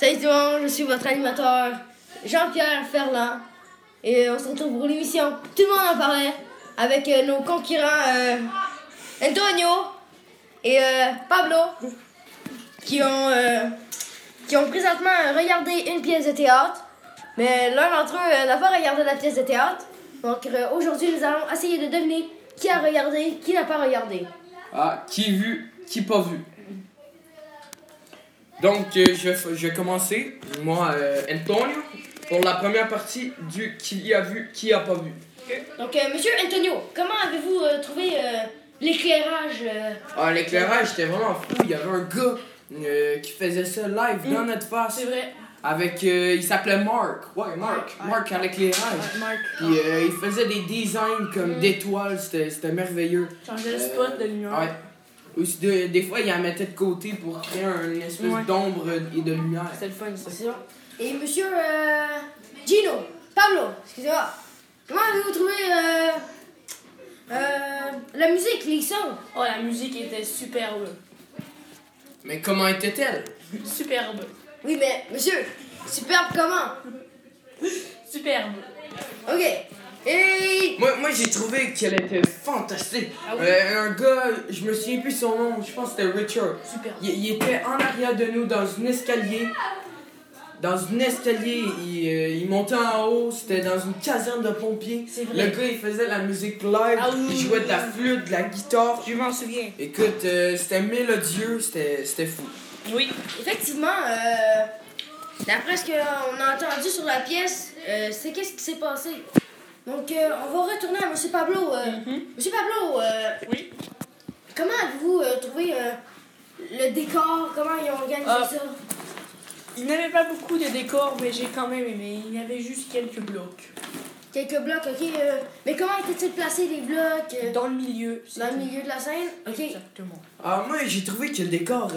Salut tout le monde, je suis votre animateur Jean-Pierre Ferland. Et on se retrouve pour l'émission Tout le monde en parlait avec euh, nos concurrents euh, Antonio et euh, Pablo qui ont, présentement regardé une pièce de théâtre. Mais l'un d'entre eux n'a pas regardé la pièce de théâtre. Donc aujourd'hui, nous allons essayer de deviner qui a regardé, qui n'a pas regardé. Ah, qui vu, qui pas vu. Donc, euh, je, vais, f- je vais commencer, moi, euh, Antonio, pour la première partie du qui a vu, qui a pas vu. Donc, euh, monsieur Antonio, comment avez-vous euh, trouvé euh, l'éclairage euh, Ah, l'éclairage, c'était vraiment fou. Il y avait un gars euh, qui faisait ça live dans notre face. vrai. Avec, euh, il s'appelait Mark. Ouais, Mark. Ouais. Mark à l'éclairage. Puis euh, il faisait des designs comme d'étoiles, c'était c'était merveilleux. Changer le spot de lumière. Ouais. Aussi, de- des fois, il la mettait de côté pour créer un- une espèce Ouais. d'ombre et de lumière. C'est le fun, ça. C'est bon. Et monsieur euh, Gino, Pablo, excusez-moi, comment avez-vous trouvé euh, euh, la musique, les sons? Oh, la musique était superbe. Mais comment était-elle? Superbe. Oui, mais monsieur, superbe comment? Superbe. Ok. Et. Moi, moi j'ai trouvé qu'elle était fantastique. Ah oui? Euh, un gars, je me souviens plus son nom, je pense que c'était Richard. Superbe. Il, il était en arrière de nous dans un escalier. Dans un escalier, il, euh, il montait en haut, c'était dans une caserne de pompiers. Vrai. Le gars, il faisait la musique live, Ah oui, il jouait de la flûte, de la guitare. Je m'en souviens. Écoute, euh, c'était mélodieux, c'était c'était fou. Oui. Effectivement, euh, d'après ce qu'on a entendu sur la pièce, c'est qu'est-ce qui s'est passé? Donc, euh, on va retourner à monsieur Pablo. euh, Mhm. Monsieur Pablo, euh, Oui. comment avez-vous euh, trouvé euh, le décor? Comment ils ont organisé Ah. ça? Il n'avait pas beaucoup de décors, mais j'ai quand même aimé. Il y avait juste quelques blocs. Quelques blocs, ok. euh, mais comment étaient-ils placés les blocs euh, Dans le milieu. c'est dans le milieu de la scène Ok. Exactement. Ah, moi, j'ai trouvé que le décor,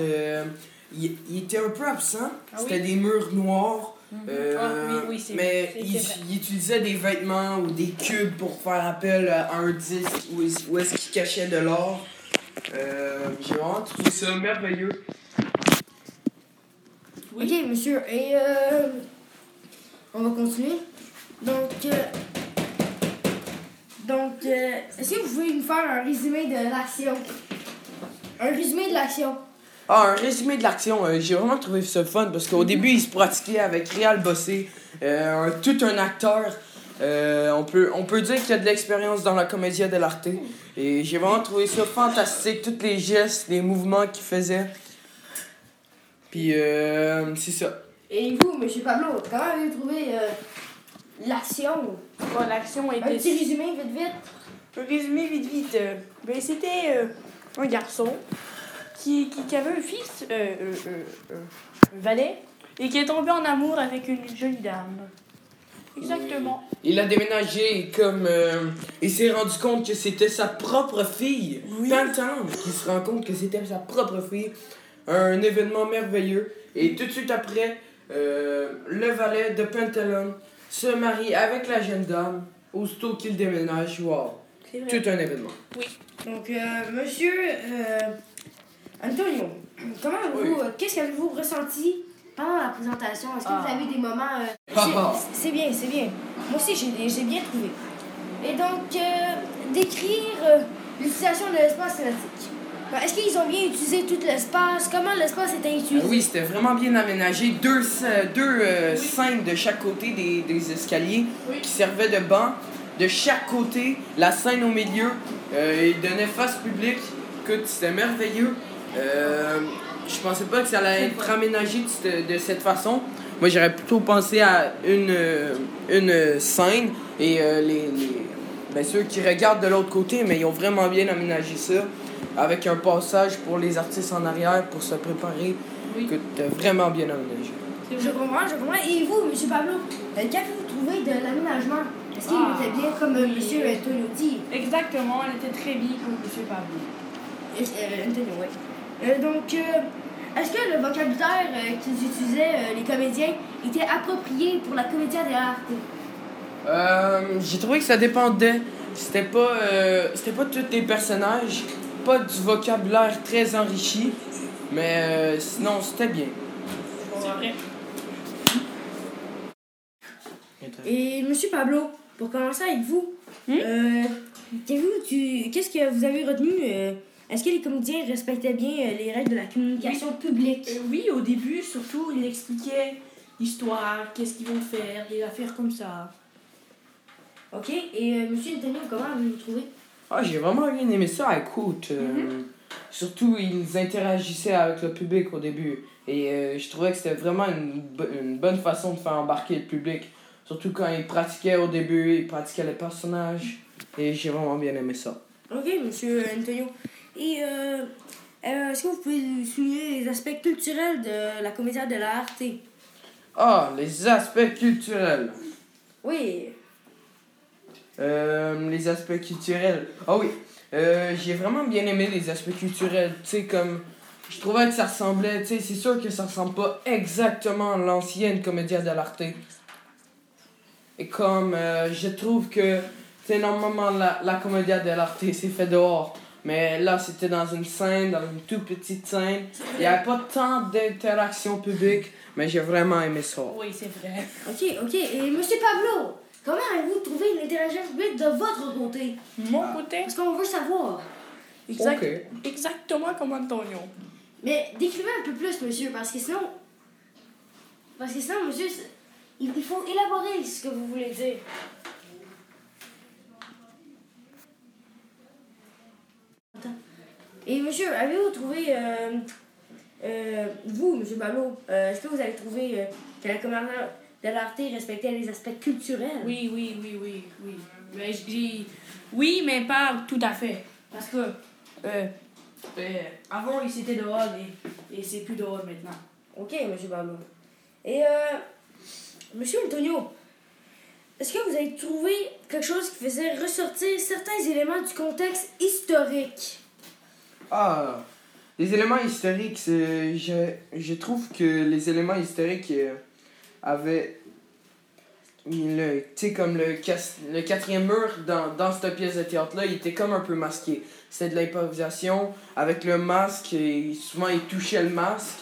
il, il était un peu absent. Ah C'était oui? des murs noirs. Euh, Ah, oui, oui, c'est Mais il, utilisait des vêtements ou des cubes pour faire appel à un disque où, est- où est-ce qu'il cachait de l'or. Euh, j'ai vraiment trouvé ça merveilleux. Oui. Ok, monsieur. Et euh, on va continuer. Donc, euh, donc, euh, est-ce que vous pouvez nous faire un résumé de l'action? Un résumé de l'action. Ah, un résumé de l'action. euh, j'ai vraiment trouvé ça fun parce qu'au début, il se pratiquait avec Réal Bossé, euh, un- tout un acteur. Euh, on, peut, on peut dire qu'il y a de l'expérience dans la comédia dell'arte. Et j'ai vraiment trouvé ça fantastique. Tous les gestes, les mouvements qu'il faisait. Puis, euh, c'est ça. Et vous, monsieur Pablo, comment avez-vous trouvé euh, l'action? Bon, L'action Un était. petit résumé, vite, vite. Un résumé vite vite. euh, ben, c'était euh, un garçon qui, qui, qui avait un fils, euh, euh, euh, euh, un valet, et qui est tombé en amour avec une jolie dame. Exactement. Il a déménagé comme. euh, il s'est rendu compte que c'était sa propre fille. Oui. Temps qu'il se rend compte que c'était sa propre fille. Un événement merveilleux. Et tout de suite après, euh, le valet de Pentalon se marie avec la jeune dame. Aussitôt qu'il déménage, wow. Tout un événement. Donc, euh, monsieur euh, Antonio, comment Oui. euh, qu'est-ce qu'avez-vous ressenti pendant la présentation? Est-ce que vous Ah. avez des moments. euh, c'est- bien, c'est bien. Moi aussi, j'ai j'ai bien trouvé. Et donc, euh, décrire euh, l'utilisation de l'espace cinématique. Ben, Est-ce qu'ils ont bien utilisé tout l'espace? Comment l'espace était utilisé oui, c'était vraiment bien aménagé. Deux, deux scènes de chaque côté des, des escaliers Oui. qui servaient de banc. De chaque côté, la scène au milieu, euh, il donnait face public. Écoute, c'était merveilleux. Euh, je pensais pas que ça allait être aménagé de, cette- de cette façon. Moi, j'aurais plutôt pensé à une, euh, une scène et euh, les, les- ben, ceux qui regardent de l'autre côté, mais ils ont vraiment bien aménagé ça. Avec un passage pour les artistes en arrière pour se préparer. Oui. Écoute, euh, vraiment bien aménagé. Je comprends, je comprends. Et vous, monsieur Pablo, euh, qu'avez-vous trouvé de l'aménagement? Est-ce qu'il Ah, était bien comme oui. monsieur Antonio dit Exactement, elle était très bien pour M. Pablo. Euh, Antonio, oui. Euh, donc, euh, est-ce que le vocabulaire euh, qu'ils utilisaient, euh, les comédiens, était approprié pour la comédia de l'arte Euh, J'ai trouvé que ça dépendait. C'était pas, euh, c'était pas tous les personnages, pas du vocabulaire très enrichi, mais euh, sinon c'était bien. C'est vrai. Et Monsieur Pablo, pour commencer avec vous, Hmm? euh, qu'est-ce que vous avez retenu euh, Est-ce que les comédiens respectaient bien euh, les règles de la communication publique? Euh, oui, au début, surtout, il expliquait l'histoire, qu'est-ce qu'ils vont faire, des affaires comme ça. Ok. Et euh, Monsieur Antonio, comment avez-vous trouvé Ah, j'ai vraiment bien aimé ça, écoute. euh, Surtout, ils interagissaient avec le public au début. Et euh, je trouvais que c'était vraiment une, une bonne façon de faire embarquer le public. Surtout quand ils pratiquaient au début, ils pratiquaient les personnages. Et j'ai vraiment bien aimé ça. Ok, Monsieur Antonio. Et euh, euh, est-ce que vous pouvez souligner les aspects culturels de la comédia de l'arte Ah, les aspects culturels. Oui. Euh, les aspects culturels. Ah oui, euh, j'ai vraiment bien aimé les aspects culturels. Tu sais, comme. Je trouvais que ça ressemblait. Tu sais, c'est sûr que ça ressemble pas exactement à l'ancienne comédia dell'arte. Et comme. euh, je trouve que. Tu sais, normalement, la, la comédia dell'arte, c'est fait dehors. Mais là, c'était dans une scène, dans une toute petite scène. Il n'y avait pas tant d'interaction publique, mais j'ai vraiment aimé ça. Oui, c'est vrai. Ok, ok. Et Monsieur Pablo, comment avez-vous trouvé l'interaction publique de votre côté? Mon côté, Parce qu'on veut savoir. exact, exactement comme Antonio. Mais décrivez un peu plus, monsieur, parce que sinon. Parce que sinon, monsieur, il faut élaborer ce que vous voulez dire. Et monsieur, avez-vous trouvé. euh, euh, vous, monsieur Pablo, euh, est-ce que vous avez trouvé euh, que la comédie de l'arte respectait les aspects culturels? Oui, oui, oui, oui, oui. Mais j'ai... Oui, mais pas tout à fait. Parce que avant, ils étaient dehors et, et c'est plus dehors maintenant. Ok, monsieur Pablo. Et, euh, monsieur Antonio, est-ce que vous avez trouvé quelque chose qui faisait ressortir certains éléments du contexte historique? Ah, les éléments historiques, je, je trouve que les éléments historiques euh, avaient. Le, tu sais, comme le, cas- le quatrième mur dans, dans cette pièce de théâtre-là, il était comme un peu masqué. C'était de l'improvisation avec le masque, et souvent il touchait le masque.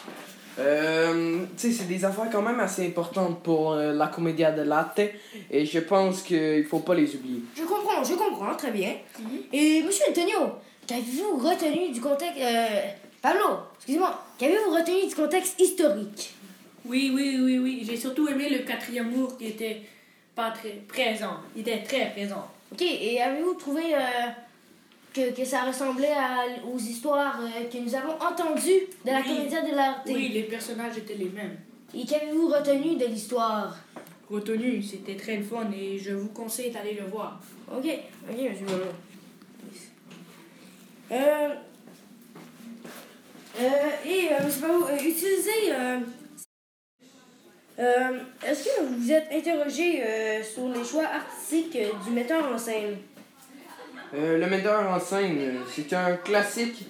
Euh, tu sais, c'est des affaires quand même assez importantes pour euh, la comédia de l'arte, et je pense qu'il faut pas les oublier. Je comprends, je comprends, très bien. Mhm. Et monsieur Antonio, qu'avez-vous retenu du contexte... euh, Pablo, excusez-moi, qu'avez-vous retenu du contexte historique? Oui, oui, oui, oui. J'ai surtout aimé le quatrième mur qui était pas très présent. Il était très présent. Ok, et avez-vous trouvé euh, que, que ça ressemblait à- aux histoires euh, que nous avons entendues de la Oui. comédia de l'arte Oui, les personnages étaient les mêmes. Et qu'avez-vous retenu de l'histoire? Retenu, c'était très fun et je vous conseille d'aller le voir. Ok, ok, monsieur et, euh, monsieur Pablo, euh, utilisez... euh, euh, Est-ce que vous êtes interrogé euh, sur les choix artistiques euh, du metteur en scène? Euh, le metteur en scène, euh, c'est un classique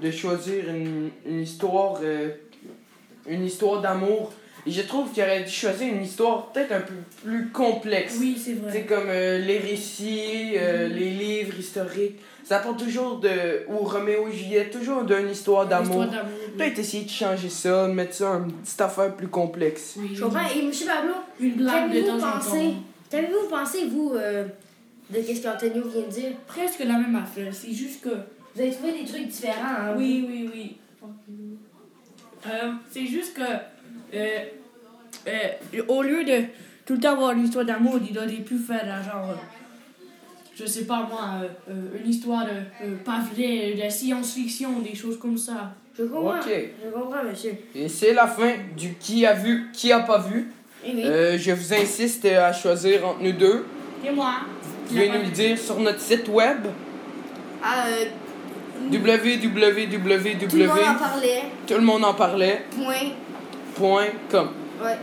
de choisir une, une histoire euh, une histoire d'amour. Et je trouve qu'il aurait dû choisir une histoire peut-être un peu plus complexe. Oui, c'est C'est vrai. comme euh, les récits, euh, les livres historiques. Ça parle toujours de. Ou Roméo et Juliette, toujours d'une histoire d'amour. Oui. Peut-être essayer de changer ça, de mettre ça en petite affaire plus complexe. Oui, Je comprends. Et monsieur Pablo, Une blague de en pensé, temps. qu'avez-vous pensé, vous, euh, de qu'est-ce qu'Antonio vient de dire? Presque la même affaire. C'est juste que. Vous avez trouvé des trucs différents, hein? Oui, oui, oui. Euh, c'est juste que. Euh, euh, au lieu de tout le temps avoir une histoire d'amour, il aurait pu faire genre. euh, je sais pas moi, une histoire de. Euh, pas vrai, de science-fiction, des choses comme ça. Je comprends. Je comprends, monsieur. Et c'est la fin du qui a vu, qui a pas vu. Eh oui. Euh, je vous insiste à choisir entre nous deux. Et moi Vous pouvez nous le dire sur notre site web Ah, euh, www. tout le monde en parlait. Tout le monde en parlait. Point. Ouais.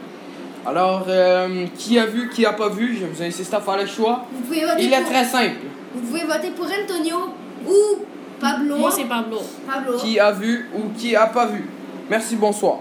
Alors, euh, qui a vu, qui a pas vu, je vous insiste à faire le choix. Vous pouvez voter Il est pour... très simple. Vous pouvez voter pour Antonio ou Pablo. Moi, c'est Pablo. Pablo. Qui a vu ou qui a pas vu. Merci, bonsoir.